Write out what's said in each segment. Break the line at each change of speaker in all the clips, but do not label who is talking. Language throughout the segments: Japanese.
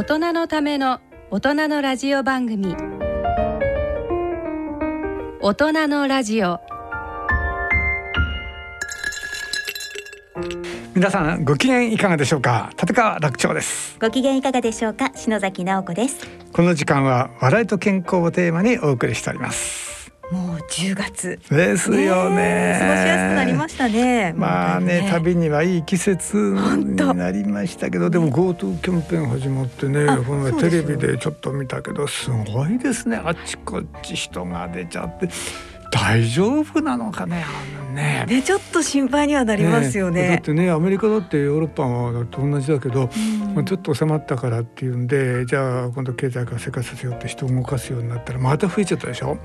大人のための大人のラジオ番組。大人のラジオ。
皆さんご機嫌いかがでしょうか？立川楽長です。
ご機嫌いかがでしょうか？篠崎直子です。
この時間は笑いと健康をテーマにお送りしております
10月。
ですよね。
過ごしやすくなりましたね。
まあね旅にはいい季節になりましたけどでも GoTo キャンペーン始まってねこのテレビでちょっと見たけどすごいですね。あっちこっち人が出ちゃって。大丈夫なのかねね。
ねちょっと心配にはなりますよね、
ね、だってねアメリカだってヨーロッパと同じだけど、うん、ちょっと収まったからっていうんでじゃあ今度経済活性化させようって人を動かすようになったらまた増えちゃったでしょ。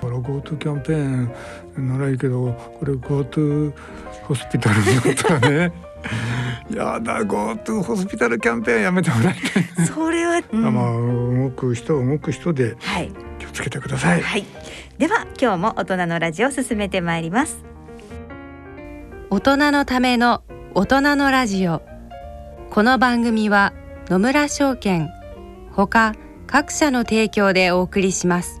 これ GoTo キャンペーンならいいけどこれ GoTo ホスピタルになったらね。やだ GoTo ホスピタルキャンペーンやめてもらいたい。
それは、
うん、まあ動く人動く人で気をつけてください、
はい、では今日も大人のラジオ進めてまいります。
大人のための大人のラジオ。この番組は野村証券ほか各社の提供でお送りします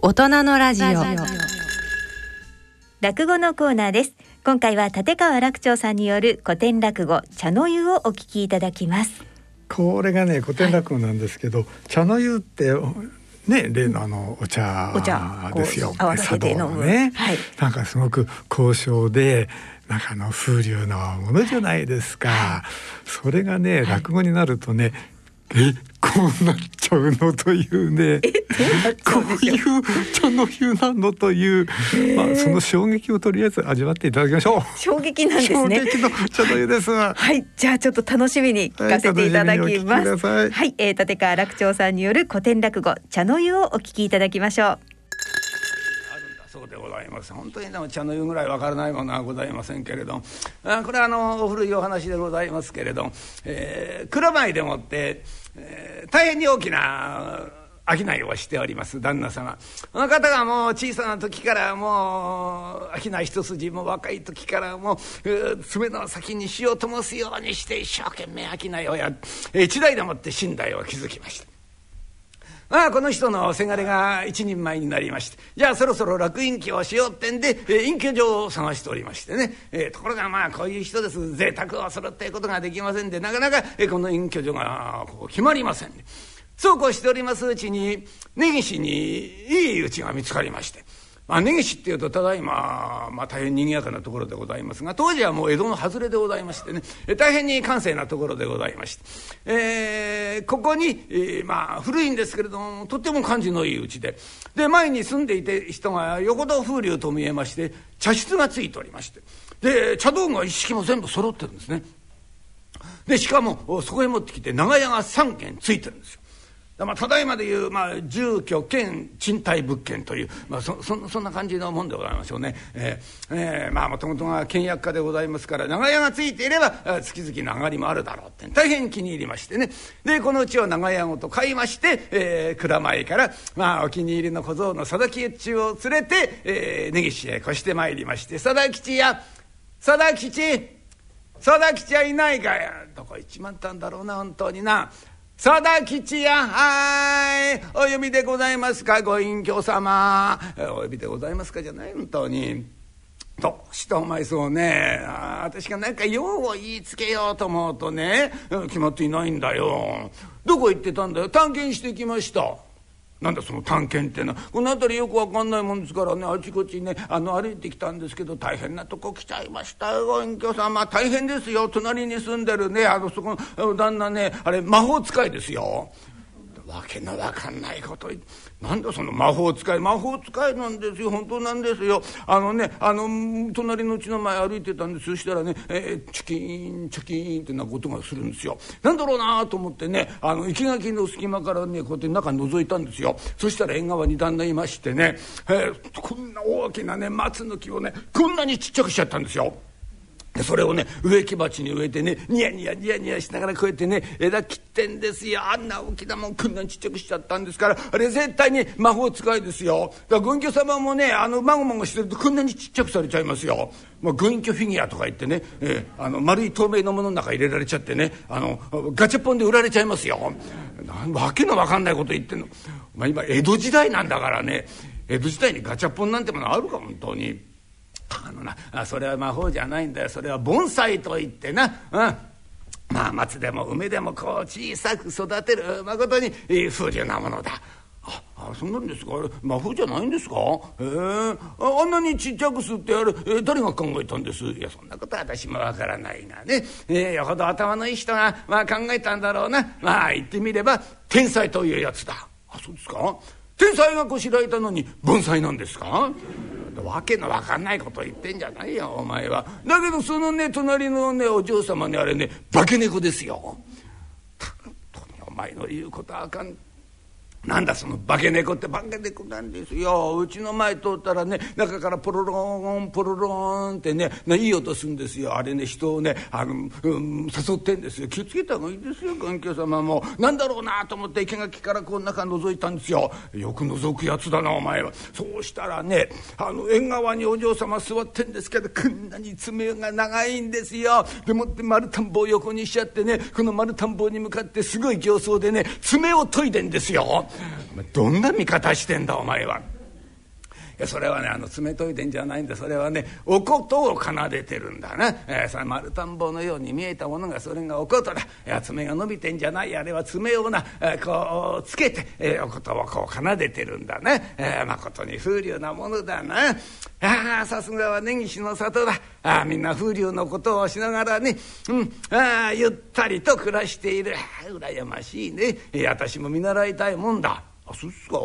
大人のラジオ。
落語のコーナーです。今回は立川楽長さんによる古典落語茶の湯をお聞きいただきます。
これがね古典落語なんですけど、はい、茶の湯ってね、例のあのお茶ですよ。
合わせて飲む。
ね、はい、なんかすごく高尚で、なんかあの風流なものじゃないですか。はい、それがね、落語になるとね、えこうなっちゃうのというね。こういう茶の湯なのという、まあ、その衝撃をとりあえず味わっていただきましょ
う。衝撃なんですね。
衝撃の茶の湯です
はい。じゃあちょっと楽しみに聞かせていただきます、
はい、
はい、えー、立川楽長さんによる古典落語茶の湯をお聞きいただきましょう
ございます。本当にでも茶の湯ぐらいわからないものはございませんけれど。あこれはあのお古いお話でございますけれど、えー、蔵前でもって、えー、大変に大きな商いをしております旦那様。この方がもう小さな時からもう商い一筋も若い時からもう爪の先に火を灯すようにして一生懸命商いをや一代でもって寝台を築きました。まあこの人のせがれが一人前になりまして。じゃあそろそろ楽隠居をしようってんで、えー、隠居所を探しておりましてね、えー、ところがまあこういう人です。贅沢をするってことができませんでなかなか、この隠居所がこう決まりません、ね、そうこうしておりますうちに根岸にいい家が見つかりまして。まあ、根岸っていうとただいま、まあ、大変にぎやかなところでございますが当時はもう江戸の外れでございましてね大変に閑静なところでございまして、えー、ここに、えー、まあ古いんですけれどもとっても感じのいい家でで前に住んでいて人が横戸風流と見えまして茶室がついておりましてで茶道具は一式も全部揃ってるんですね。でしかもそこへ持ってきて長屋が3軒ついてるんですよ。まあ、ただいまでいう、まあ、住居兼賃貸物件という、まあ、そそそんな感じのもんでございましょうね。えーえー、まあもともとが倹約家でございますから長屋がついていれば月々の上がりもあるだろうって大変気に入りましてねでこのうちを長屋ごと買いまして、えー、蔵前から、まあ、お気に入りの小僧の佐田吉を連れて、えー、根岸へ越してまいりまして「佐田吉や佐田吉佐田吉はいないかや」どこ行っちまったんだろうな本当にな。さだ吉やはい。お呼びでございますかご隠居様。お呼びでございますかじゃない本当に。どうしてお前そうね。私が何か用を言いつけようと思うとね。決まっていないんだよ。どこ行ってたんだよ。探検してきました。なんだその探検ってのは。この辺りよく分かんないもんですからねあちこちねあの歩いてきたんですけど大変なとこ来ちゃいましたよご隠居様。大変ですよ。隣に住んでるねあのそこの旦那ねあれ魔法使いですよ。わけのわかんないことなんだその魔法使い魔法使いなんですよ本当なんですよ。あのねあの隣のうちの前歩いてたんです。そしたらね、えー、チキンチキンってなことがするんですよ。なんだろうなと思ってねあの生垣の隙間からねこうやって中覗いたんですよ。そしたら縁側に旦那いましてね、えー、こんな大きなね松の木をねこんなにちっちゃくしちゃったんですよ。でそれをね植木鉢に植えてねニヤニヤニヤニヤしながらこうやってね枝切ってんですよあんな大きなもんこんなにちっちゃくしちゃったんですからあれ絶対に魔法使いですよだから軍居様もねあのまごまごしてるとこんなにちっちゃくされちゃいますよ。もう軍居フィギュアとか言ってね、えー、あの丸い透明のものの中入れられちゃってねあのガチャポンで売られちゃいますよ。なんわけのわかんないこと言ってんの。まあ、今江戸時代なんだからね江戸時代にガチャポンなんてものあるか本当に。あのなそれは魔法じゃないんだよ。それは盆栽といってな、うん、まあ松でも梅でもこう小さく育てる。まことに風流なものだ。ああそうなんですか？あれ魔法じゃないんですか？へえあんなにちっちゃくすってあれ、え誰が考えたんです？いやそんなことは私もわからないがね、えー、よほど頭のいい人が、まあ、考えたんだろうな。まあ言ってみれば天才というやつだ。あそうですか？天才がこしらえたのに盆栽なんですか？わけのわかんないこと言ってんじゃないよお前は。だけどそのね隣のねお嬢様にあれね化け猫ですよ。本当にお前の言うことはあかん。なんだその化け猫って化け猫なんですよ。うちの前通ったらね中からポロロンポロロンってねいい音するんですよ。あれね人をねあの、うん、誘ってんですよ。気をつけた方がいいですよ環境様も。なんだろうなと思って生垣からこう中覗いたんですよ。よく覗くやつだなお前は。そうしたらねあの縁側にお嬢様座ってんですけどこんなに爪が長いんですよ。でもって丸田んぼを横にしちゃってねこの丸田んぼに向かってすごい形相でね爪を研いでんですよ。どんな見方してんだお前は。やそれはねあの爪研いでんじゃないんだ。それはねおことを奏でてるんだな、えー、さ丸田んぼのように見えたものがそれがおことだ。いや爪が伸びてんじゃない。あれは爪をな、えー、こうつけて、えー、おことをこう奏でてるんだね、えー、まことに風流なものだな。あさすがは根岸の里だ。あみんな風流のことをしながらね、うん、あゆったりと暮らしている。羨ましいね、えー、私も見習いたいもんだ。あそうっすか？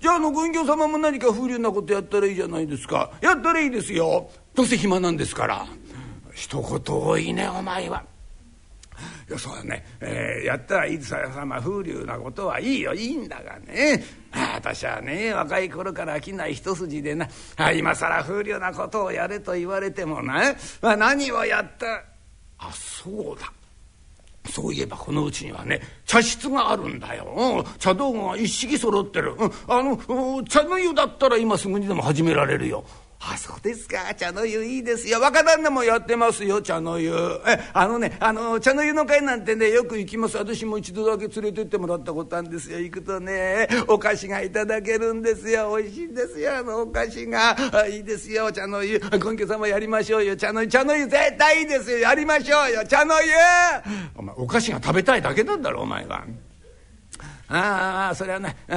じゃああのご隠居様も何か風流なことやったらいいじゃないですか。やったらいいですよ。どうせ暇なんですから。一言多いねお前は。いやそうだね、えー、やったらいいですよまあ風流なことはいいよ。いいんだがね。あ私はね若い頃から飽きない一筋でな。あ今更風流なことをやれと言われてもな、まあ、何をやった？あそうだそういえばこのうちにはね茶室があるんだよ茶道具が一式揃ってる、うん、あの茶の湯だったら今すぐにでも始められるよ。あそうですか。茶の湯いいです。よ若旦那もやってますよ。茶の湯。えあのねあの茶の湯の会なんてねよく行きます。私も一度だけ連れてってもらったことあるんですよ。行くとねお菓子がいただけるんですよ。美味しいんですよ。あのお菓子が。いいですよ。茶の湯。今家様やりましょうよ。茶の湯茶の湯絶対いいですよ。やりましょうよ。茶の湯。お前お菓子が食べたいだけなんだろお前は。ああそれはなあ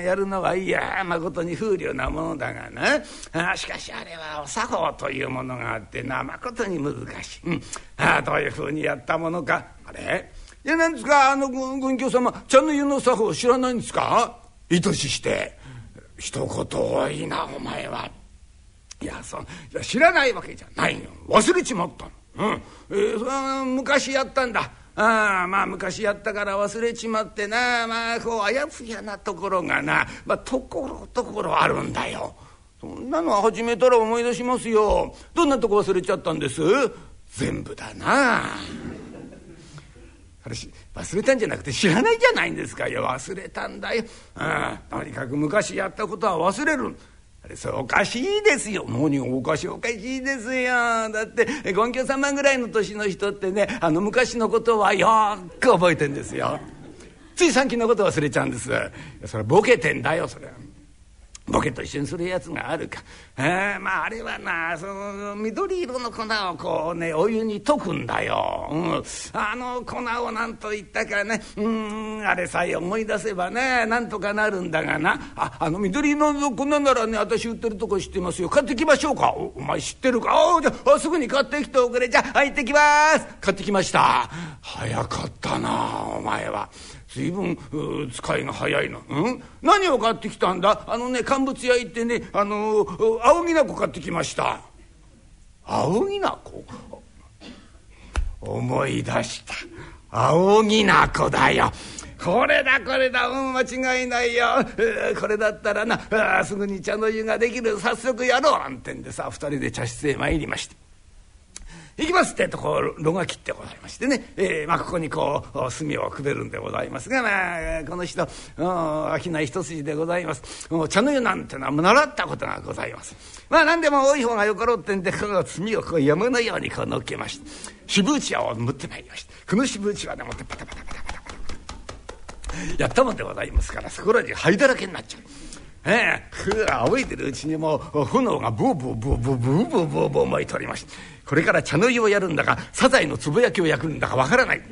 やるのはいや。まことに風流なものだがな。あしかしあれはお作法というものがあってなまことに難しい、うん、あどういうふうにやったものか。あれ？いや何ですか？あの軍教様茶の湯の作法知らないんですか？いとしして。一言多いなお前は。いやそ知らないわけじゃないよ。忘れちまったの。うん、えー、それは昔やったんだ。ああまあ昔やったから忘れちまってなまあこうあやふやなところがなまあところどころあるんだよ。そんなのは始めたら思い出しますよ。どんなとこ忘れちゃったんです？全部だなあ。私忘れたんじゃなくて知らないじゃないんですかいや忘れたんだよ。ああとにかく昔やったことは忘れる。それおかしいですよ。何がおかしいおかしいですよ。だって権居様ぐらいの年の人ってねあの昔のことはよく覚えてんですよ。つい最近のこと忘れちゃうんです。それボケてんだよそれは。ボケと一緒にするやつがあるか。えー、まああれはなその緑色の粉をこうねお湯に溶くんだよ。うん、あの粉を何と言ったかねうんあれさえ思い出せばねなんとかなるんだがな。ああの緑色の粉ならね私売ってるとこ知ってますよ。買ってきましょうか。おお前知ってるか？あじゃあすぐに買ってきておくれ。じゃあ行ってきます。買ってきました。早かったなお前は。随分使いが早いの、うん、何を買ってきたんだ？あのね乾物屋行ってねあの青木なこ買ってきました。青木なこ思い出した。青木なこだよ。これだこれだ。うん間違いないよ、えー、これだったらな。すぐに茶の湯ができる。早速やろう。なんてんでさ二人で茶室へ参りまして行きますってとこう炉が切ってございましてね、えーまあ、ここにこう炭をくべるんでございますが、まあ、この人商い一筋でございます茶の湯なんてのは習ったことがございますまあ何でも多い方がよかろうってんでこの炭をこう山のようにこう乗っけまして渋打ちを持ってまいりましてこの渋打ち輪でもってパタパタパタパタパタやったもんでございますからそこら中灰だらけになっちゃう。ええふ仰いでるうちにもう炎がブーブーブーブーブーブーブーブー燃えておりましてこれから茶の湯をやるんだかサザエのつぶやきを焼くんだかわからない。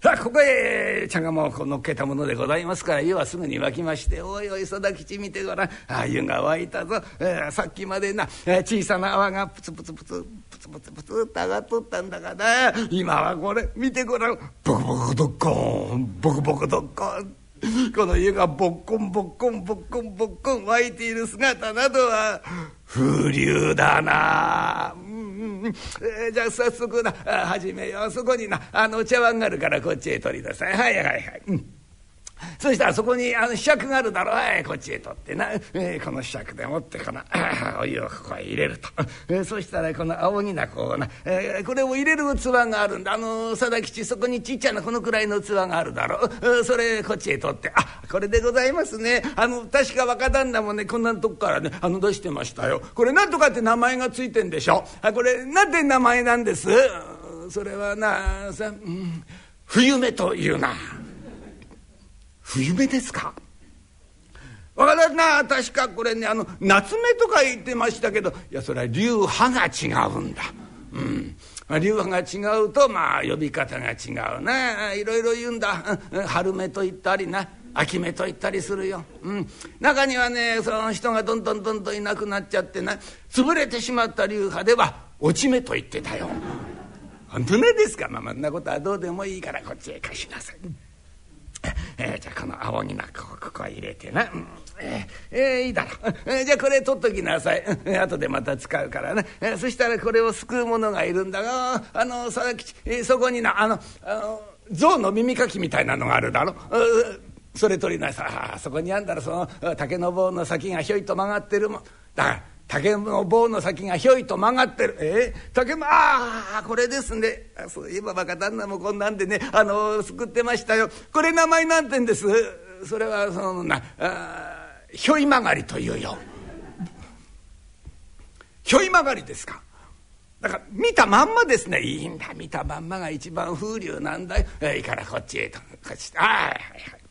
さあここへ茶釜をこう乗っけたものでございますから湯はすぐに沸きまして「おいおい定吉見てごらん。ああ湯が沸いたぞ、えー、さっきまでな、えー、小さな泡がプツプツプツプツプツプツって上がっとったんだがな。今はこれ見てごらん。ボコボコドッコンボコボコドッコン」この湯がぼっこんぼっこんぼっこんぼっこん湧いている姿などは風流だな、うんうんえー、じゃあ早速な。始めよう。そこにな。あの茶碗があるからこっちへ取りなさい。はいはいはい。うん。そしたらそこにあの柄杓があるだろう、こっちへ取ってな、えー、この柄杓でもってこの お湯をここへ入れると、えー、そしたらこの青木なこうな、えー、これを入れる器があるんだ。あの佐田吉そこにちっちゃなこのくらいの器があるだろう、それこっちへ取って。あこれでございますね。あの確か若旦那もねこんなとこからねあの出してましたよ。これなんとかって名前がついてんでしょ。あこれなんて名前なんです？それはなさ、うん、冬目というな。冬目ですか？わからんな。確かこれねあの夏目とか言ってましたけどいやそれは流派が違うんだ。うん。流派が違うとまあ呼び方が違うな。いろいろ言うんだ。春目と言ったりな。秋目と言ったりするよ、うん、中にはねその人がどんどんどんどんいなくなっちゃってな。潰れてしまった流派では落ち目と言ってたよ。本当なんですか？まあ、あんなことはどうでもいいからこっちへ貸しなさい。えー、じゃあこの青になこここ入れてな、えー、えー、いいだろ。う、えー、じゃあこれ取っときなさい、えー、後でまた使うからね、えー、そしたらこれを救う者がいるんだがあの佐々木、えー、そこになあのあの象の耳かきみたいなのがあるだろ。それ取りなさい。そこにあんだらその竹の棒の先がひょいと曲がってるもん。だから竹の棒の先がひょいと曲がってる。え？ー、竹も、ああ、これですね。そういえば若旦那もこんなんでね、あのー、救ってましたよ。これ名前なんてんです？それは、そのな、ひょい曲がりというよ。ひょい曲がりですか？だから見たまんまですねいいんだ見たまんまが一番風流なんだよ、えー、いいからこっちへとこっちああはいはい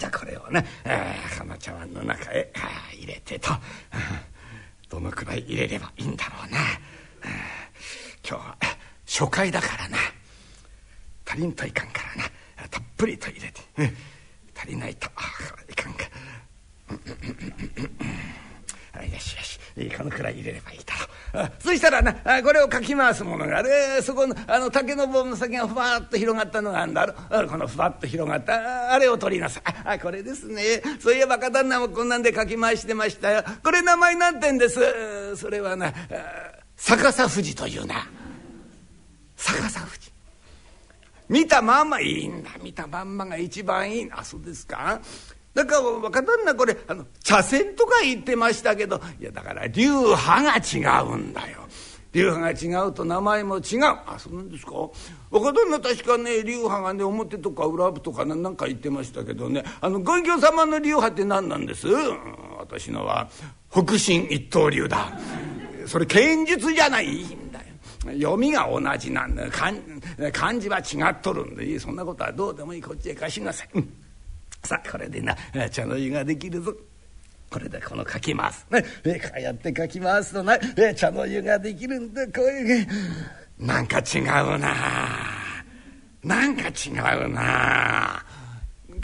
じゃあこれをね、えー、この茶碗の中へ入れてと、どのくらい入れればいいんだろうな、今日は初回だからな。足りんといかんからな。たっぷりと入れて、足りないといかんか。よしよし。このくらい入れればいいだろう。そしたらなこれをかき回すものがある。そこのあの竹の棒の先がふわっと広がったのがあるんだろこのふわっと広がったあれを取りなさい。あこれですね。そういえば若旦那もこんなんでかき回してましたよ。これ名前なんてんです。それはな逆さ富士というな。逆さ富士。見たまんまいいんだ。見たまんまが一番いい。あそうですか。だから若旦那これあの茶筅とか言ってましたけどいやだから流派が違うんだよ。流派が違うと名前も違う。あそうなんですか？若旦那確かね流派がね表とか裏部とか何か言ってましたけどね。あのご隠居様の流派って何なんです？私のは北進一刀流だ。それ剣術じゃないんだよ。読みが同じなんだ。漢漢字は違っとるんでそんなことはどうでもいい。こっちへ貸しなさい。さあこれでな茶の湯ができるぞ。これでこのかき回す、ね、えこうやってかき回すとな、え茶の湯ができるんだ。こういうなんか違うな。なんか違うな。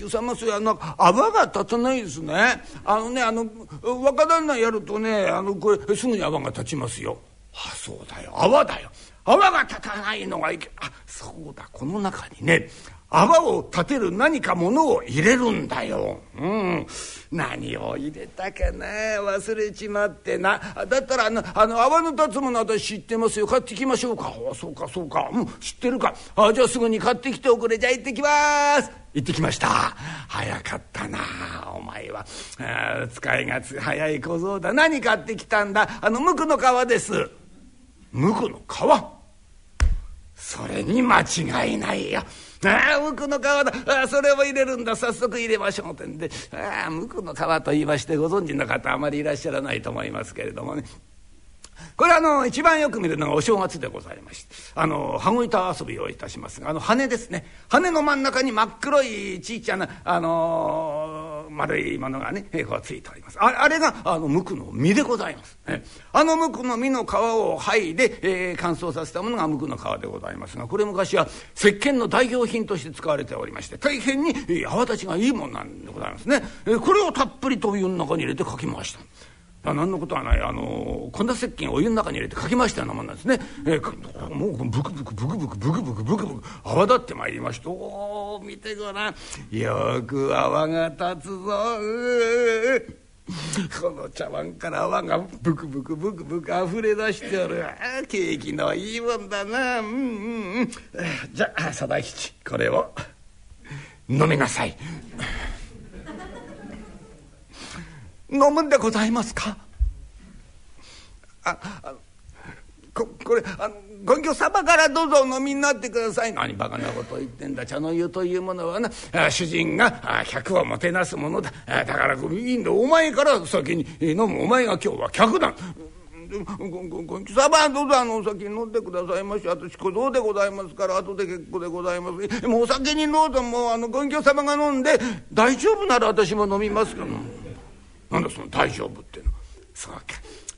さまそやな泡が立たないですね。あのねあの若旦那やるとねあのこれすぐに泡が立ちますよ。あそうだよ。泡だよ。泡が立たないのがいけあそうだ。この中にね泡を立てる何かものを入れるんだよ。うん。何を入れたかな忘れちまってな。だったらあの、あの泡の立つもの私知ってますよ。買ってきましょうか。あそうかそうか。うん、知ってるか。あじゃあすぐに買ってきておくれ。じゃあ行ってきます行ってきました。早かったなお前は。あ使いがつ早い小僧だ。何買ってきたんだあの、無垢の皮です。無垢の皮それに間違いないよ。ああ無垢の皮だ。ああそれを入れるんだ。早速入れましょう」ってんで。ああ無垢の皮と言いましてご存知の方あまりいらっしゃらないと思いますけれどもね。これあの一番よく見るのがお正月でございましてあの羽子板遊びをいたしますがあの羽ですね。羽の真ん中に真っ黒いちいちゃなあのー、丸いものがねこうついております。ああれがあの無垢の実でございます、ね、あの無垢の実の皮を剥いで、えー、乾燥させたものが無垢の皮でございますがこれ昔は石鹸の代表品として使われておりまして大変に泡立ちがいいもんなんでございますね、えー、これをたっぷりとお湯の中に入れてかき回した。あ何のことはないあの粉石鹸お湯の中に入れてかき回したようなもんなんですね、えー、もうブクブクブクブクブクブクブクブク泡立ってまいりましておお見てごらんよく泡が立つぞこの茶碗から泡がブクブクブクブク溢れ出しておるあ景気のいいもんだなうんうんじゃあ貞吉これを飲みなさい。飲むんでございますか？ああここれあのご隠居様からどうぞお飲みになってください。何バカなこと言ってんだ。茶の湯というものはな主人が客をもてなすものだ。だからいいんだお前から先に飲むお前が今日は客だ。ご隠居様どうぞあのお酒飲んでくださいまし。私小僧でございますから後で結構でございます。もうお酒にどうぞもうあのご隠居様が飲んで大丈夫なら私も飲みますから。なんだその大丈夫っての。そうか。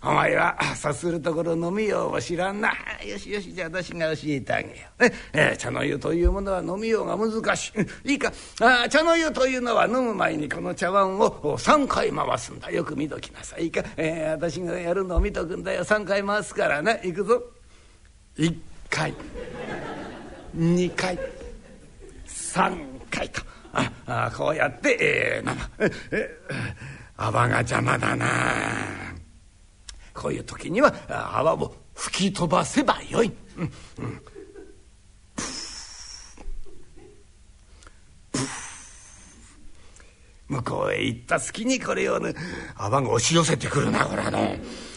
お前は 察するところ飲みようを知らんな。よしよしじゃあ私が教えてあげよう、ねえー、茶の湯というものは飲みようが難しい。いいか。あ茶の湯というのは飲む前にこの茶碗を3回回すんだ。よく見ときなさいいいか、えー、私がやるのを見とくんだよ。3回回すからねいくぞ。1回。2回。3回とああこうやって、えー、飲む。えー。泡が邪魔だな。こういう時には泡を吹き飛ばせばよい、うん。うん。向こうへ行った隙にこれをね泡が押し寄せてくるなこれあの、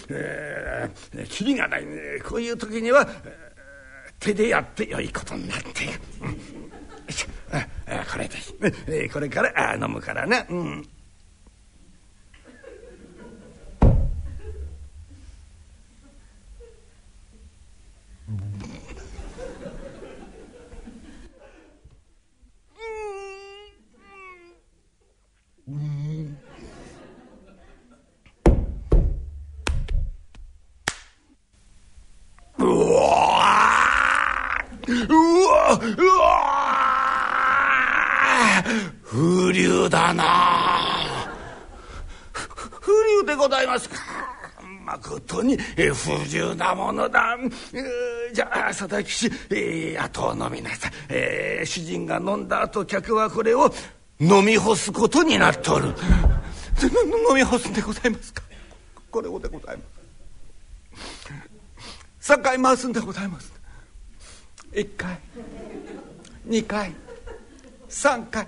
えー、キリがないねこういう時には、手でやってよいことになっている、うん、これで、これから飲むからねうん。風流だな風流でございますか誠に不自由なものだ。じゃあ佐々木氏、えー、後を飲みなさい、えー、主人が飲んだ後客はこれを飲み干すことになっておる。飲み干すんでございますか？これをでございます。3回回すんでございます。1回2回3回。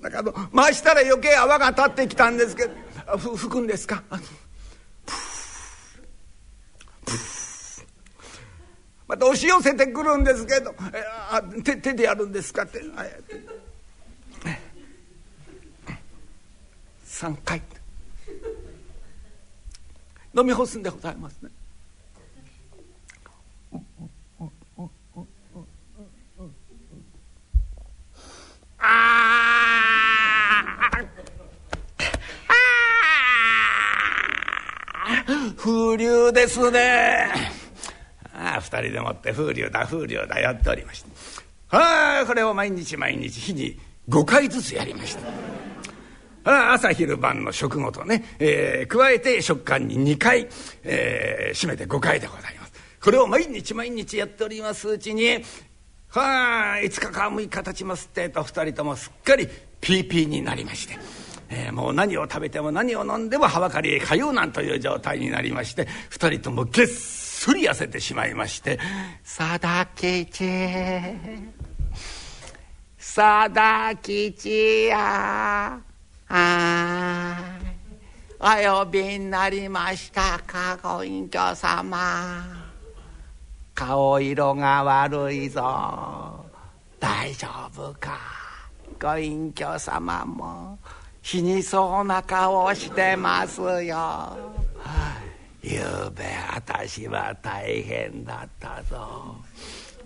なんかあの回したら余計泡が立ってきたんですけどふ吹くんですか？また押し寄せてくるんですけど「手手でやるんですか?」って3回飲み干すんでございますね。ああ風流ですね。ああ、二人でもって風流だ風流だやっておりました。はあ、これを毎日毎日日に5回ずつやりました。朝昼晩の食後とね、えー、加えて食間に2回、えー、締めて5回でございます。これを毎日毎日やっておりますうちにはあ5日か6日経ちますってと2人ともすっかりピーピーになりまして。えー、もう何を食べても何を飲んでもはばかりへ通うなんという状態になりまして2人ともげっそり痩せてしまいまして「さだきちさだきちやあお呼びになりましたかご隠居様。顔色が悪いぞ。大丈夫か。ご隠居様も死にそうな顔してますよ。ゆうべ私は大変だったぞ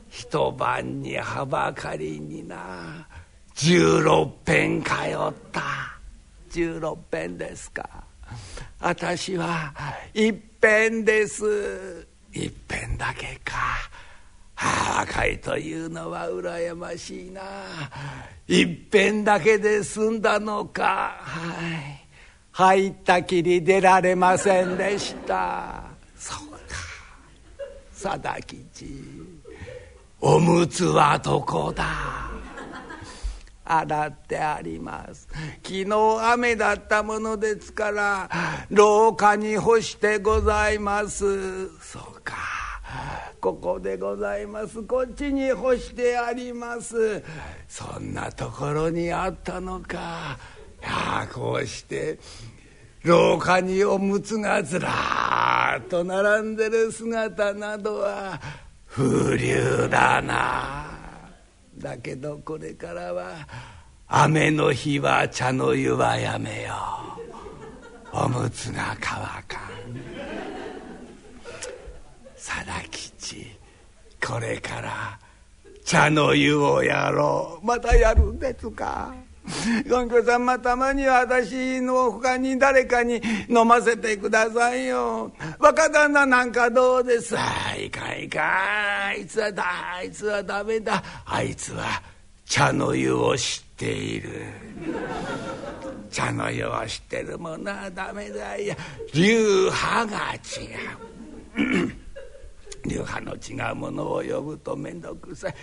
一晩にはばかりにな16遍通った16遍ですか私は一遍ですいっぺんだけか。はあ、若いというのは羨ましいな。いっぺんだけで済んだのか。はい。入ったきり出られませんでした。そうか。貞吉。おむつはどこだ。洗ってあります。昨日雨だったものですから廊下に干してございます。そうか。ここでございます。こっちに干してあります。そんなところにあったのか。いやこうして廊下におむつがずらっと並んでる姿などは風流だな。だけどこれからは雨の日は茶の湯はやめよう。おむつが乾かん。貞吉これから茶の湯をやろう。またやるんですか？ご隠居さんまたまには私のほかに誰かに飲ませてくださいよ。若旦那なんかどうです？あいかいかあいつはだあいつはダメだ。あいつは茶の湯を知っている。茶の湯を知ってるものはダメだいや流派が違う。流派の違うものを呼ぶと面倒くさい。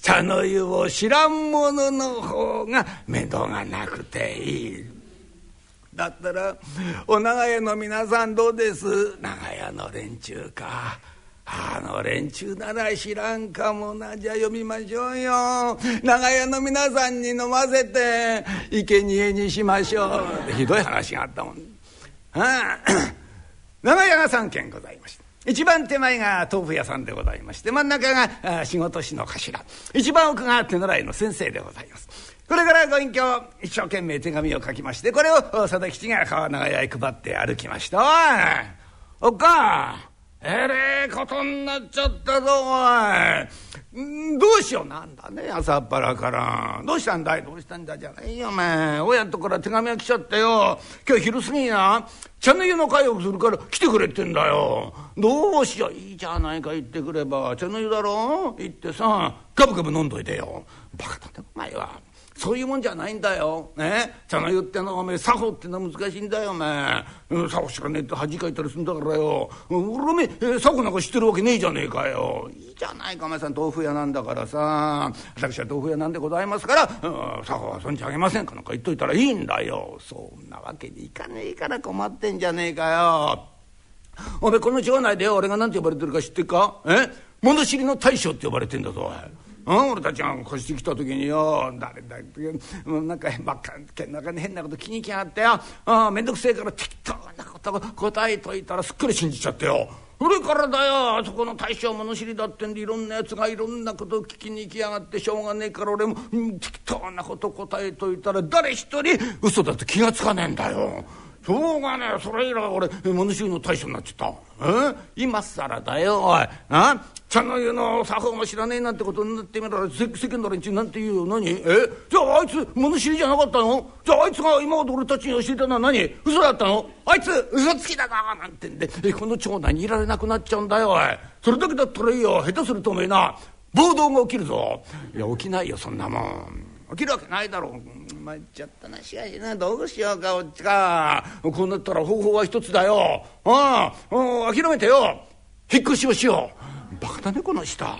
茶の湯を知らん者の方が面倒がなくていい。だったらお長屋の皆さんどうです？長屋の連中か。あの連中なら知らんかもな。じゃあ読みましょうよ。長屋の皆さんに飲ませて、生贄にしましょう。ひどい話があったもん。はあ、長屋が3軒ございました。一番手前が豆腐屋さんでございまして真ん中が仕事師の頭。一番奥が手習いの先生でございます。これからご隠居一生懸命手紙を書きましてこれを佐田吉が川長屋へ配って歩きました。おおっかえれえことになっちゃったぞおい。どうしようなんだね朝っぱらから。どうしたんだい？どうしたんだじゃないよお前親とから手紙が来ちゃってよ。今日昼過ぎな茶の湯の会をするから来てくれってんだよ。どうしよういいじゃないか言ってくれば。茶の湯だろ？行ってさガブガブ飲んどいてよ。バカだねお前は。そういうもんじゃないんだよ。ね？茶の湯ってのはお前作法ってのは難しいんだよお前。作法しかねえって恥かいたりするんだからよ。俺おめえ作法なんか知ってるわけねえじゃねえかよ。いいじゃないかお前さん豆腐屋なんだからさ。私は豆腐屋なんでございますから、作法はそんじゃあげませんかなんか言っといたらいいんだよ。そんなわけにいかねえから困ってんじゃねえかよ。おめえこの町内で俺が何て呼ばれてるか知ってっか？え？物知りの大将って呼ばれてんだぞ。うん、俺たちが越してきた時によ誰だってなんかばっか中に変なこと気に来やがってよ面倒くせえから適当なこと答えといたらすっかり信じちゃってよ。それからだよあそこの大将物知りだってんでいろんなやつがいろんなことを聞きに来やがってしょうがねえから俺も、適当なこと答えといたら誰一人嘘だって気がつかねえんだよ。しょうがねそれ以来俺物知りの大将になっちゃった。え？今更だよおい。あ？茶の湯の作法も知らねえなんてことになってみたら世間の連中なんて言うよ。何？え？じゃああいつ物知りじゃなかったの？じゃああいつが今まで俺たちに教えたのは何？嘘だったの？あいつ嘘つきだななんてんでこの町内にいられなくなっちゃうんだよおい。それだけだったらいいよ。下手するとおめえな暴動が起きるぞ。いや起きないよそんなもん。起きるわけないだろ。う参っちゃったなしかしなどうしようかおっちか。こうなったら方法は一つだよ。ああ諦めてよ。引っ越しをしよう。バカだねこの下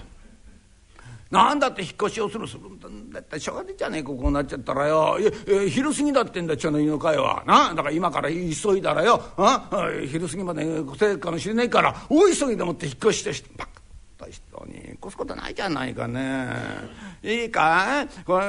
なんだって引っ越しをするするんだ。ってしょうがねえじゃねえかこうなっちゃったらよ。いや昼過ぎだってんだ茶の湯の会は。なだから今から急いだらよ。あ昼過ぎまで来せかもしれないから大急ぎでもって引っ越してバカった人に越すことないじゃないかね。いいか？これ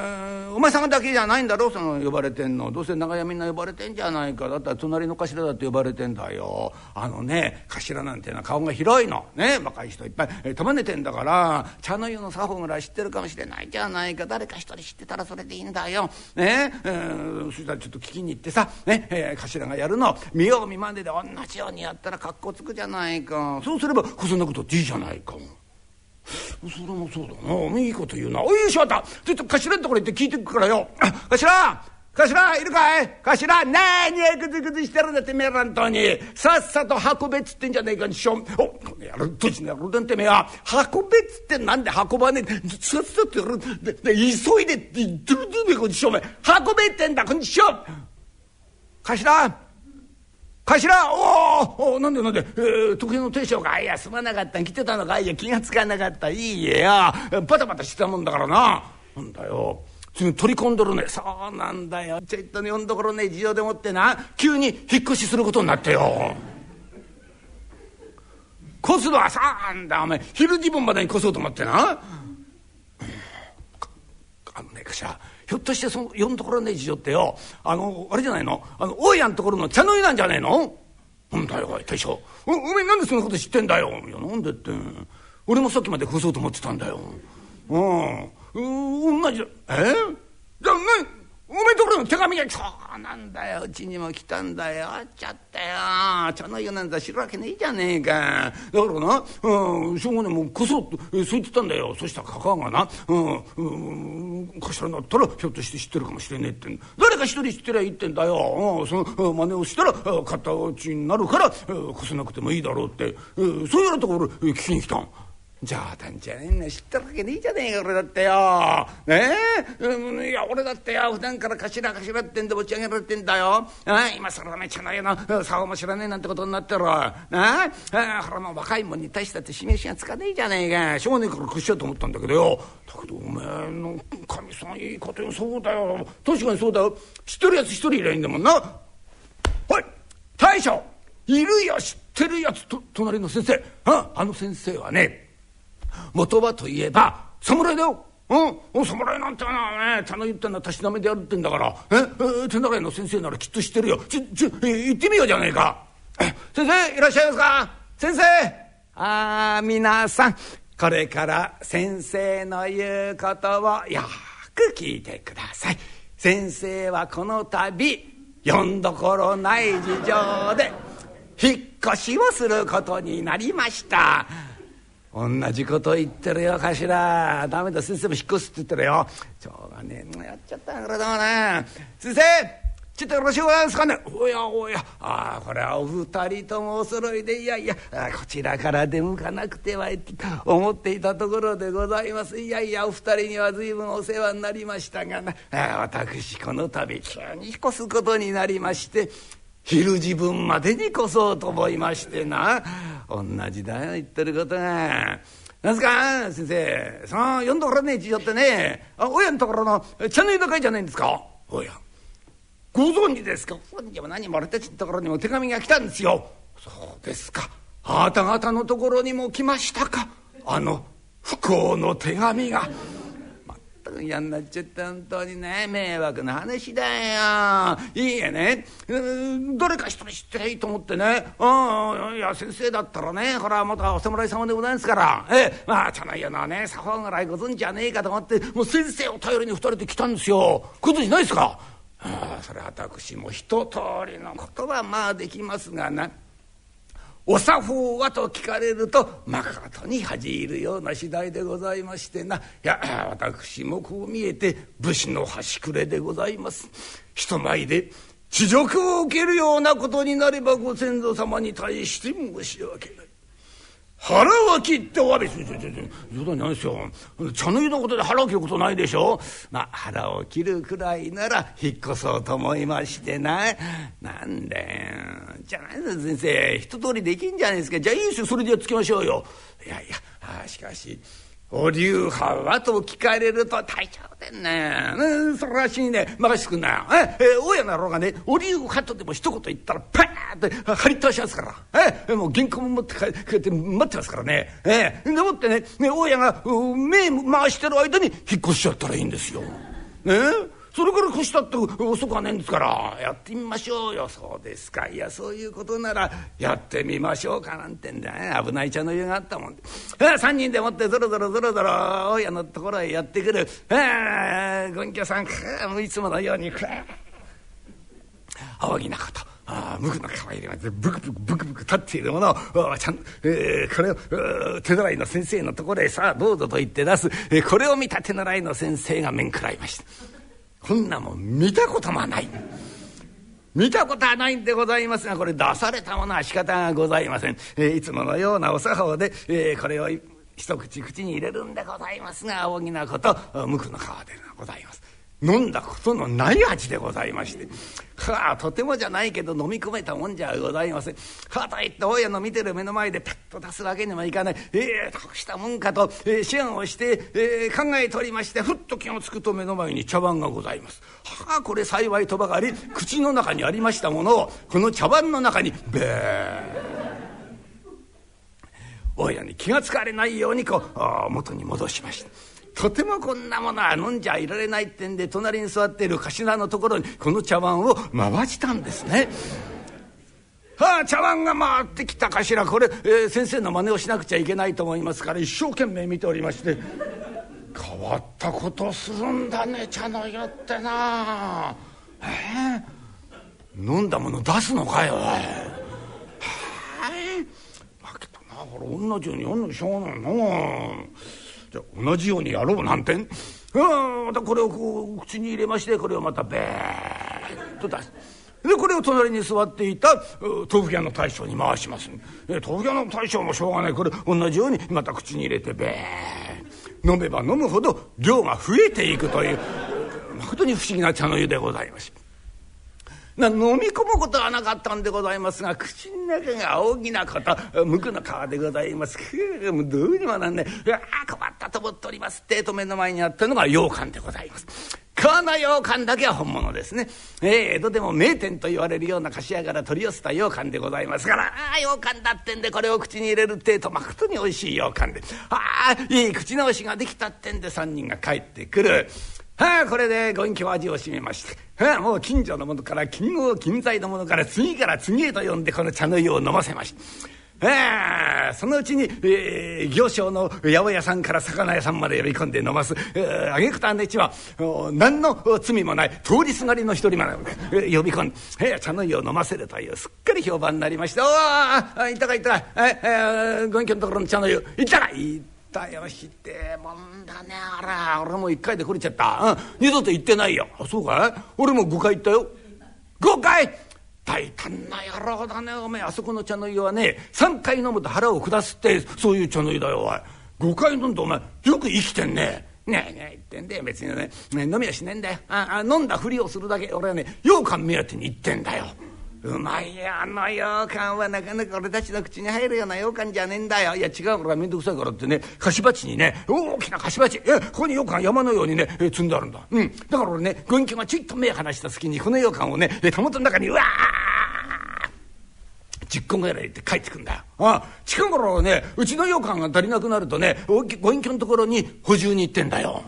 お前さんだけじゃないんだろ？その呼ばれてんの。どうせ長屋みんな呼ばれてんじゃないか。だったら隣の頭だって呼ばれてんだよ。あのね頭なんていうのは顔が広いの。ね？若い人いっぱい。束ねてんだから茶の湯の作法ぐらい知ってるかもしれないじゃないか。誰か一人知ってたらそれでいいんだよ。ね？えー、そしたらちょっと聞きに行ってさね？えー、頭がやるの。見よう見まねで同じようにやったら格好つくじゃないか。そうすればこそんなことっていいじゃないか。それもそうだな。いいこと言うな。おい、しまった。ちょっと頭のところ行って聞いてくからよ。頭。頭いるかい？頭。何やグズグズしてるんだってめえらんとに。さっさと運べっつってんじゃねえかにしょおこの野郎どっちの野郎だってめえは。運べっつってなんで運ばねえ？さっさとやる。でで急いでって言ってるべこにしょめ運べってんだこんにちは頭。頭おおなんでなんで、えー、時計の亭主かいやすまなかった。来てたのか。いや気が付かなかった。いいえや。バタバタしてたもんだからな。なんだよ。次取り込んどるね。そうなんだよ。ちょいとね読んどころね事情でもってな。急に引っ越しすることになってよ。越すのはさあんだ。お前昼時分までに越そうと思ってな。あのね頭。ひょっとしてその読んところねえ事情ってよあのあれじゃないの？あの大家のところの茶の湯なんじゃねえの？なんだよおい大将。おおめえなんでそんなこと知ってんだよ？いやなんでって。俺もさっきまで越そうと思ってたんだよ。うん。うん同じ。だえ？じゃあ何おめえところの手紙がそうなんだようちにも来たんだよ。あっちゃったよ。茶の湯なんざ知るわけねえじゃねえか。だからな、うん、しょうがねもうこそっとそう言ってたんだよ。そしたらかかがな、うんうん、頭になったらひょっとして知ってるかもしれねえって誰か一人知ってりゃいいってんだよ、うん、その真似をしたら形になるからこせなくてもいいだろうって、そういうようなところ聞きに来たん。冗談じゃねえんだ知ってるわけねえじゃねえか俺だってよ。ねえ、うん、いや俺だってよ普段から頭頭ってんで持ち上げられてんだよ。あ今更めちゃないの竿も知らねえなんてことになってる。ああほらもう若いもんに対したって示しがつかねえじゃねえか。しょうがねえから屈しようと思ったんだけどよ。だけどおめえのかみさんいいことよそうだよ確かにそうだよ知ってるやつ一人いりゃいいんだもんな。おい大将いるよ知ってるやつと隣の先生ああの先生はね元はといえば侍だよ。うん。侍なんてのはね茶の湯ってのはたしなめでやるってんだから。ええ手習いの先生ならきっと知ってるよ。ちち行ってみようじゃねえか。先生いらっしゃいますか？先生。ああ皆さん。これから先生の言うことをよく聞いてください。先生はこの度よんどころない事情で引っ越しをすることになりました。同じこと言ってるよ頭ダメだ先生も引っ越すって言ってるよ。しょうがねえ。やっちゃったからだもね。先生ちょっとよろしゅうございますかね。おやおや。ああこれはお二人ともお揃いでいやいや。こちらから出向かなくては思っていたところでございます。いやいやお二人には随分お世話になりましたがな。私この度急に引っ越すことになりまして昼時分までに越そうと思いましてな。同じだよ言ってることが。なんすか先生その読んどころねえ事情ってねあ親のところの茶の湯の会じゃないんですか？おや。ご存知ですか？ご存知も何も俺たちのところにも手紙が来たんですよ。そうですか。あなた方のところにも来ましたか？あの不幸の手紙が。嫌になっちゃった。本当にね迷惑な話だよ。いいえね。どれか一人知ってりゃいいと思ってね。うんいや先生だったらねこれはまたお侍様でございますから。ええまあ茶の湯のね作法ぐらいご存知じゃねえかと思ってもう先生を頼りに二人で来たんですよ。ご存知ないですか？あそれ私も一通りのことはまあできますがな。お作法はと聞かれるとまことに恥じ入るような次第でございましてな。いや私もこう見えて武士の端くれでございます。人前で恥辱を受けるようなことになればご先祖様に対して申し訳ない。腹は切ってお詫びする冗談ないですよ。茶の湯のことで腹を切ることないでしょ。まあ腹を切るくらいなら引っ越そうと思いましてな。なんだよじゃないです先生。一通りできんじゃないですか。じゃあいいですよ。それでやっつけましょうよ。いやいやあしかし。お流派はと聞かれると大丈夫でんね、うん、そらしいね任してくんな。よええ大家なろうがねお流派とでも一言言ったらパーって張り倒しますから。えもう原稿も持って帰って待ってますからね。えでもってねね大家が目回してる間に引っ越しちゃったらいいんですよ。ねそれから越したって遅くはねえんですから。やってみましょうよ。そうですか。いやそういうことならやってみましょうかなんてんだ。ね危ない茶の湯があったもんで。3人でもってぞろぞろぞろぞろ大家のところへやってくる。ご隠居さんいつものように。仰ぎなことああ無垢の顔入れまでブクブクブクブク立っているものをちゃん、えー、これを手習いの先生のところへさあどうぞと言って出す、えー、これを見た手習いの先生が面食らいました。こんなもん見たこともない。見たことはないんでございますがこれ出されたものは仕方がございません、えー、いつものようなお作法で、えー、これを一口口に入れるんでございますが仰ぎなこと無垢の皮でございます。飲んだことのない味でございまして。はあとてもじゃないけど飲み込めたもんじゃございません。かといって大家の見てる目の前でパッと出すわけにもいかない。ええー、どうしたもんかと、えー、思案をして、えー、考えておりましてふっと気が付くと目の前に茶碗がございます。はあこれ幸いとばかり口の中にありましたものをこの茶碗の中にべー。大家に気が付かれないようにこう元に戻しました。とてもこんなものは飲んじゃいられないってんで隣に座っている頭のところにこの茶碗を回したんですね。はあ茶碗が回ってきた頭これ、えー、先生の真似をしなくちゃいけないと思いますから一生懸命見ておりまして変わったことするんだね茶の湯ってなえー、飲んだもの出すのかよおい。はあ、だけどなこれ同じようにやんのしょうがないな。じゃ同じようにやろうなんて？んまたこれをこう口に入れましてこれをまたベーッと出す。でこれを隣に座っていた豆腐屋の大将に回します、豆腐屋の大将もしょうがないこれ同じようにまた口に入れてベー飲めば飲むほど量が増えていくというまことに不思議な茶の湯でございます。飲み込むことはなかったんでございますが口の中が大きなこと無垢の皮でございます。もうどうにもなんねいや困ったと思っておりますってと目の前にあったのが羊羹でございます。この羊羹だけは本物ですね、えー、江戸でも名店と言われるような菓子屋から取り寄せた羊羹でございますからああ羊羹だってんでこれを口に入れるってえとまことにおいしい羊羹で。ああいい口直しができたってんで3人が帰ってくる。はあこれでご隠居味を占めまして。はあもう近所の者から金王金在の者から次から次へと呼んでこの茶の湯を飲ませました。あそのうちに、えー、行商の八百屋さんから魚屋さんまで呼び込んで飲ます、えー、挙句と姉ちは何の罪もない通りすがりの一人まで、えー、呼び込んで、えー、茶の湯を飲ませるというすっかり評判になりまして「おお行ったか行ったか、えー、ご隠居のところの茶の湯行ったか行ったったよひでもんだね。あら俺も1回で来れちゃった、うん、二度と行ってないよ。あそうかい？俺も5回行ったよ。5回大胆な野郎だね。おめえあそこの茶の湯はね3回飲むと腹を下すってそういう茶の湯だよおい。5回飲んでお前。よく生きてんね。ねえねえ言ってんだよ。別にね。飲みはしねえんだよ。ああ飲んだふりをするだけ。俺はね羊羹目当てに行ってんだよ。うまいよあの羊羹はなかなか俺たちの口に入るような羊羹じゃねえんだよいや違うから面倒くさいからってね菓子鉢にね大きな菓子鉢えここに羊羹山のようにね積んであるんだうんだから俺ね軍旗がちょいと目離した隙にこの羊羹をねたもとの中にうわ10個ぐらいって帰ってくんだよ。ああ近頃ねうちの羊羹が足りなくなるとねご隠居のところに補充に行ってんだよ。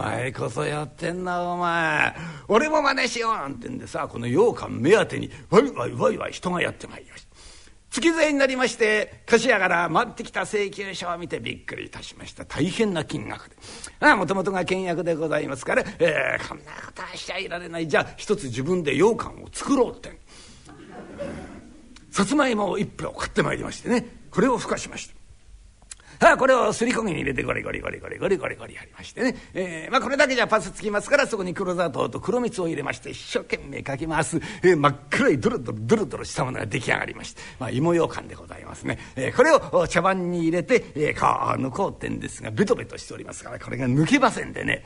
うまいこそやってんなお前。俺も真似しようなんてんでさこの羊羹目当てにワイワイワイワイ人がやってまいりました。月末になりまして菓子屋から回ってきた請求書を見てびっくりいたしました。大変な金額で。もともとが倹約でございますから、えー、こんなことはしちゃいられない。じゃあ一つ自分で羊羹を作ろうって。さつまいもを一票買ってまいりましてね。これをふかしました。あこれをすりこぎに入れてゴリゴリゴリゴリゴリゴリゴリやりましてね、えーまあ、これだけじゃパスつきますからそこに黒砂糖と黒蜜を入れまして一生懸命かき回す、えー、真っ黒いドロドロドロドロしたものが出来上がりまして、まあ、芋ようかんでございますね、えー、これを茶碗に入れて、えー、こう抜こうってんですがベトベトしておりますからこれが抜けませんでね、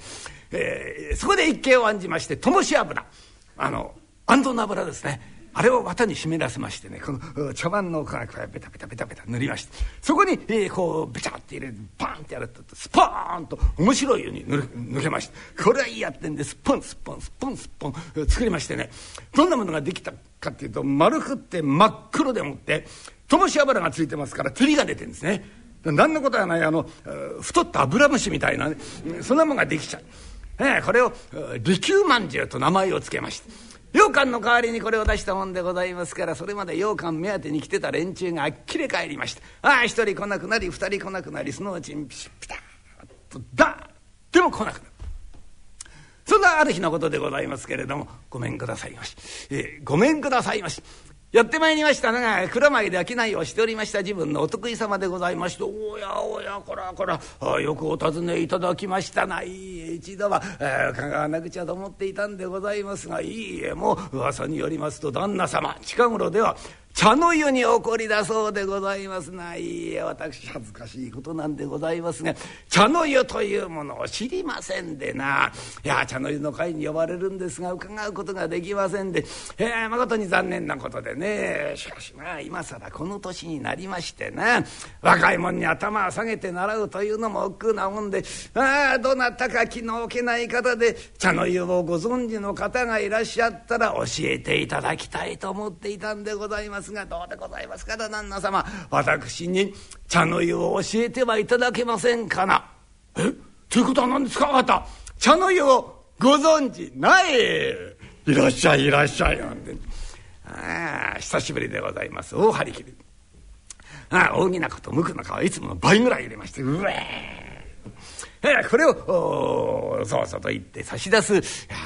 えー、そこで一計を案じまして灯し油。あの安藤の油ですね。あれを綿に湿らせましてねこの茶碗の奥がベタベタベタベタ塗りましてそこに、えー、こうベチャって入れてパンってやるとスポーンと面白いように抜けましてこれはいいやってんですっぽんすっぽんすっぽんすっぽん作りましてねどんなものができたかっていうと丸くって真っ黒でもって灯し油がついてますから照りが出てるんですね。何のことはないあの太った油虫みたいな、ね、そんなものができちゃう。えー、これを利休まんじゅうと名前を付けまして。羊羹の代わりにこれを出したもんでございますからそれまで羊羹目当てに来てた連中があっきれ帰りました。ああ一人来なくなり二人来なくなりそのうちにピシッピタッとダーでも来なくなる。そんなある日のことでございますけれどもごめんくださいまし、えー、ごめんくださいまし。やってまいりましたのが蔵前で商いをしておりました自分のお得意様でございましておやおやこらこらよくお尋ねいただきましたな。い一度は、えー、伺わなくちゃと思っていたんでございますがいいえもう噂によりますと旦那様近頃では茶の湯に起こりだそうでございます。ないいえ私恥ずかしいことなんでございますが茶の湯というものを知りませんでな。いや茶の湯の会に呼ばれるんですが伺うことができませんで、えー、誠に残念なことでね。しかしまあ今更この年になりましてな。若い者に頭を下げて習うというのも億劫なもんで。ああどなたか気の置けない方で茶の湯をご存知の方がいらっしゃったら教えていただきたいと思っていたんでございます。ますがどうでございますか？な旦那様？私に茶の湯を教えてはいただけませんかな？え？ということは何ですか？あなた茶の湯をご存知ない？いらっしゃいいらっしゃい。なんてああ久しぶりでございます。大張り切り。ああ大きなこと無垢な顔いつもの倍ぐらい入れましてうええこれをそうそうと言って差し出す。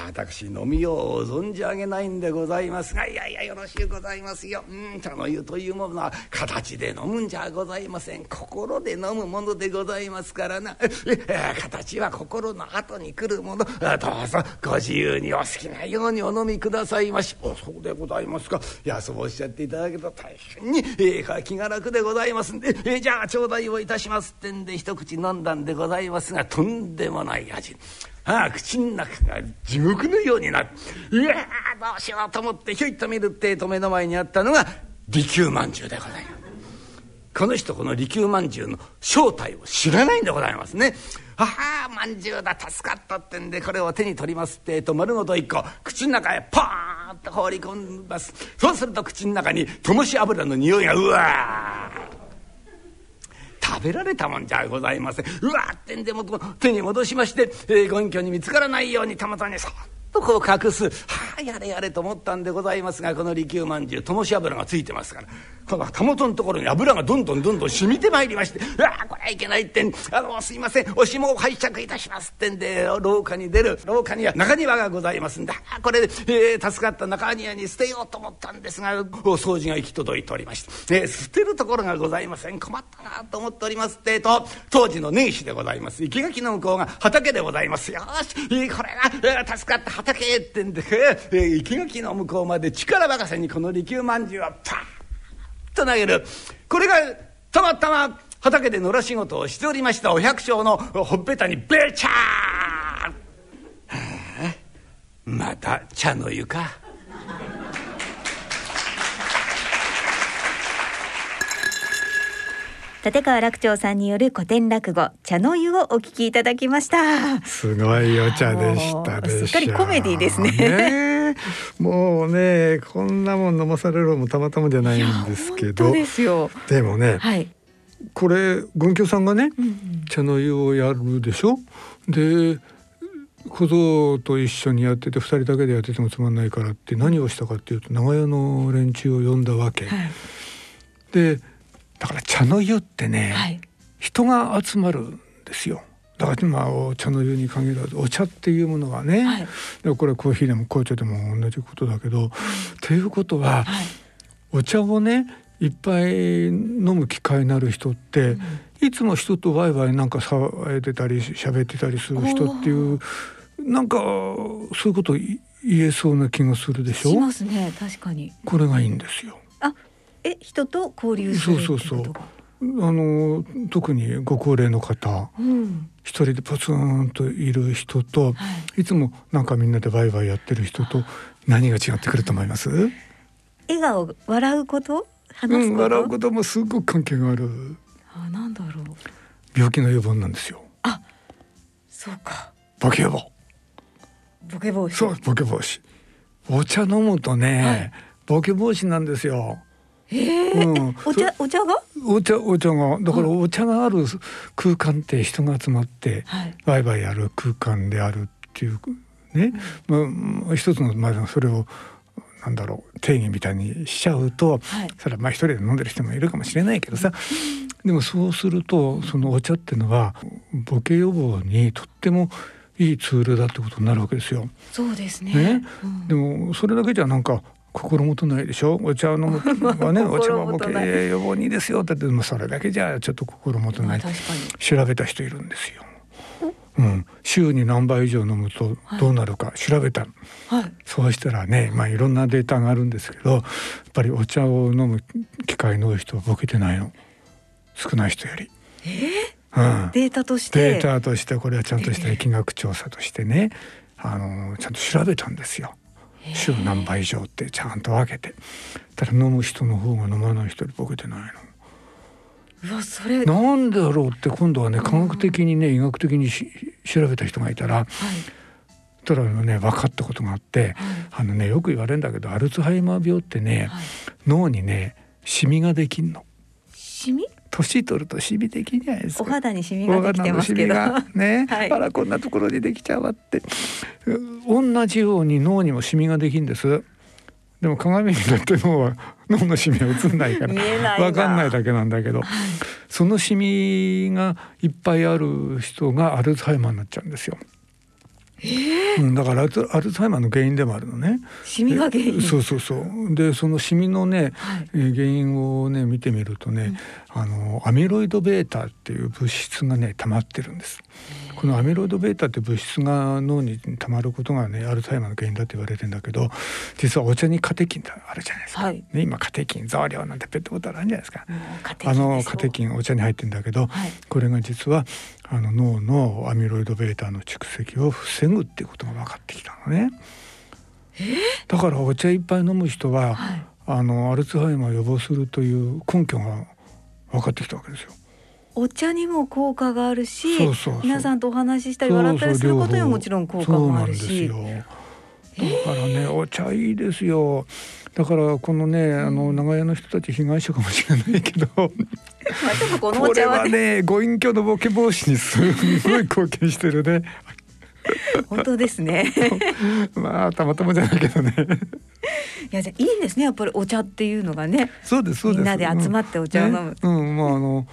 私飲みよう存じ上げないんでございます。がいやいやよろしゅうございますよ。うん茶の湯というものは形で飲むんじゃございません。心で飲むものでございますからな。形は心の後に来るもの。どうぞご自由にお好きなようにお飲みくださいまし。おそうでございますか。いやそうおっしゃっていただけると大変に、えー、気が楽でございますんで、えー、じゃあ頂戴をいたしますってんで一口飲んだんでございますがとんでもない味。ああ口の中が地獄のようになる。いやどうしようと思ってひょいと見るってえと目の前にあったのが利休まんじゅうでございます。この人この利休まんじゅうの正体を知らないんでございますね。ああまんじゅうだ助かったってんでこれを手に取りますってえと丸ごと一個口の中へパーンと放り込みます。そうすると口の中に灯し油の匂いがうわー食べられたもんじゃございません。うわってんでも手に戻しまして、えー、ご隠居に見つからないようにたまたまにそっとこう隠す。はあやれやれと思ったんでございますがこの利休まんじゅうともし油がついてますから。たもとのところに油がどんどんどんどん染みてまいりまして「うわこれはいけない」ってん「あのすいませんおしもを拝借いたします」ってんで廊下に出る廊下には中庭がございますんで「これ、えー、助かった中庭に捨てようと思ったんですがお掃除が行き届いておりまして、えー、捨てるところがございません。困ったなと思っておりますってと当時の根岸でございます。生垣の向こうが畑でございます。よし、え、これが、えー、助かった畑ってんで、えー、生垣の向こうまで力任せにこの利休まんじゅうはパーと投げる。これがたまたま畑で野良仕事をしておりました。お百姓のほっぺたにベチャー、はあ、また茶の湯か。
立川楽長さんによる古典落語茶の湯をお聞きいただきました。
すごいお茶でした
すっかりコメディですね。ね
もうねこんなもん飲まされるのもたまたまじゃないんですけど。でもね、はい、これ軍教さんがね、うんうん、茶の湯をやるでしょ？で小僧と一緒にやってて2人だけでやっててもつまんないからって何をしたかっていうと長屋の連中を呼んだわけ。はい。ででだから茶の湯ってね、はい、人が集まるんですよ。だからまあお茶の湯に限らずお茶っていうものがね、はい、これコーヒーでも紅茶でも同じことだけど、うん、っていうことは、はい、お茶をねいっぱい飲む機会になる人って、うん、いつも人とワイワイなんか騒いでたり喋ってたりする人っていうなんかそういうこと言えそうな気がするでしょ？
しますね確かに。
これがいいんですよ。
あ、え人と交流
そうそうそう。あの特にご高齢の方、うん、一人でポツンといる人と、はい、いつもなんかみんなでワイワイやってる人と何が違ってくると思います？
笑顔笑うこと？話すこと、
うん、笑うこともすごく関係がある。
あなんだろう。
病気の予防なんですよ。
あそうか。
ボケ予防。
ボケ防止。
そうボケ防止。お茶飲むとね、はい、ボケ防止なんですよ
えうん、お茶お茶が？
お茶お茶が。だからお茶がある空間って人が集まって、はい、ワイワイやる空間であるっていうね、うん、まあ、一つのまあそれをなんだろう定義みたいにしちゃうと、はい、それはまあ一人で飲んでる人もいるかもしれないけどさ、でもそうするとそのお茶っていうのはボケ予防にとってもいいツールだってことになるわけですよ。
そうですね。
ね。うん、でもそれだけじゃなんか心もとないでしょ？お茶を飲むはね お茶はボケ予防にい。いですよって言ってそれだけじゃちょっと心もとない。調べた人いるんですよ。うん、週に何杯以上飲むとどうなるか調べた、はい、そうしたらね、まあ、いろんなデータがあるんですけどやっぱりお茶を飲む機会の多い人はボケてないの。少ない人より。
えー、うん、データとして？
データとしてこれはちゃんとした疫学調査としてね、えー、あのちゃんと調べたんですよ。週何杯以上ってちゃんと分けて。ただ飲む人の方が飲まない人よりボケてないの。
うわそれ。
なんだろうって今度はね科学的にね医学的に調べた人がいたら、はい、たらね分かったことがあって、はい、あのねよく言われるんだけどアルツハイマー病ってね、はい、脳にねシミができんの。年取るとシミできないですか。
お肌にシミができてますけど。
ね、はい、あらこんなところにできちゃうわって。同じように脳にもシミができんです。でも鏡になって脳は脳のシミは映んないから分かんないだけなんだけど、はい、そのシミがいっぱいある人がアルツハイマーになっちゃうんですよ。
えー、
うん、だからアルツハイマーの原因でもあるのね。
シミが原因。
そうそうそう。でそのシミのね、はい、原因をね見てみるとね、うん、あのアミロイド β っていう物質がね溜まってるんです。このアミロイド β って物質が脳に溜まることがねアルツハイマーの原因だって言われてんだけど実はお茶にカテキンってあるじゃないですか、はい、ね、今カテキン増量なんてペットボトルあるんじゃないですか。あのカテキンお茶に入ってんだけど、はい、これが実はあの脳のアミロイド β の蓄積を防ぐっていうことが分かってきたのね。だからお茶いっぱい飲む人は、はい、あのアルツハイマー予防するという根拠が分かってきたわけですよ。
お茶にも効果があるし皆さんとお話ししたり笑ったりすることにももちろん効果もあるし。だ
からねお茶いいですよ。だからこのねあの長屋の人たち被害者かもしれないけど。これはねご隠居のボケ防止にすごい貢献してるね。
本当ですね。
まあたまたまじゃないけどね。
いやじゃいいですねやっぱりお茶っていうのがね。
そうですそうです。
みんなで集まってお茶を飲む、
ううん、まああの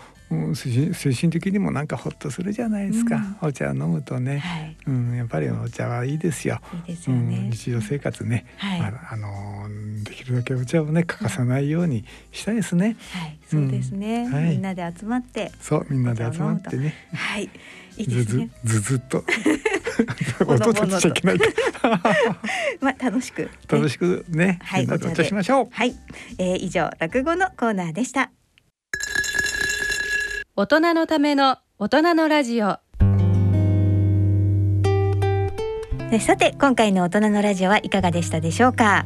精神的にもなんかほっとするじゃないですか、うん、お茶飲むとね、はい、うん、やっぱりお茶はいいですよ。
いいですよね、
うん、日常生活ね、はい、まあ、あのできるだけお茶をね欠かさないようにしたいですね。
はい、そうですね、はい、みんなで集まって、
そうみんなで集まってね。
はい、いいですね。
ずずっと。音立ちちゃいけない。
まあ楽しく、
楽しくね、はい、お茶しましょう。
はい、えー、以上落語のコーナーでした。
大人のための大人のラジオ
さて今回の大人のラジオはいかがでしたでしょうか？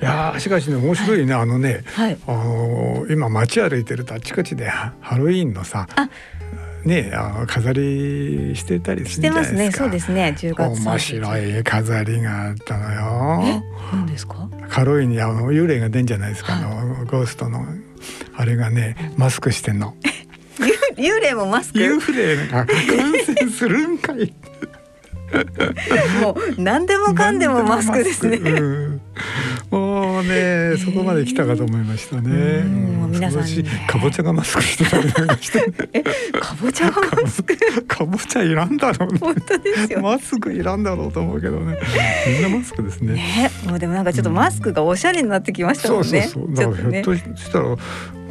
いやしかしね面白いね、はい、あのね、はい、あの今街歩いてるとあちこちでハロウィーンのさねあの飾りしてたりするじゃないですか。ね、
そうですね。10月
面白い飾りがあったのよ。
何ですか？
ハロウィーンにあの幽霊が出んじゃないですか。あのゴーストのあれがねマスクしてんの。
幽霊もマスク？
幽霊が感染するんかい
もう何でもかんでもマスクですね、
うん、もうもねそこまで来たかと思いましたね。
もう皆さん、ね、
かぼちゃがマスクしてたりなんかして。
かぼちゃがマスク。
かぼちゃいらんだろう、
本当ですよ。
マスクいらんだろうと思うけどね。みんなマスクですね。
ねもうでもなんかちょっとマスクがおしゃれになってきましたもんね。
そうそうそう。だからひょっとしたら。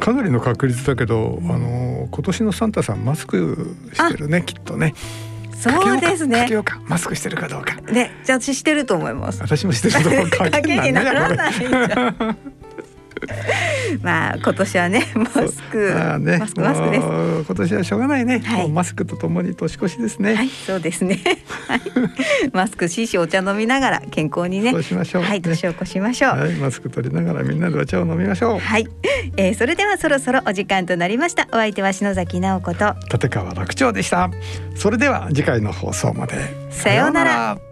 かなりの確率だけど、あの今年のサンタさんマスクしてるねきっとね。
そうですね。
マスクしてるかどうか。
ね、じゃあ私してると思います。
私もしてると思う。
かけにならないじゃん。まあ今年はねマスク、まあね、マスクマスクです。
今年はしょうがないね。はい、マスクとともに年越しですね。
はい、そうですね。はい、マスクししお茶飲みながら健康にね。
そうしましょう。
はい、年を越しましょう。
はい、マスク取りながらみんなでお茶を飲みましょう。
はい、えー、それではそろそろお時間となりました。お相手は篠崎直子と
立川楽長でした。それでは次回の放送まで。
さようなら。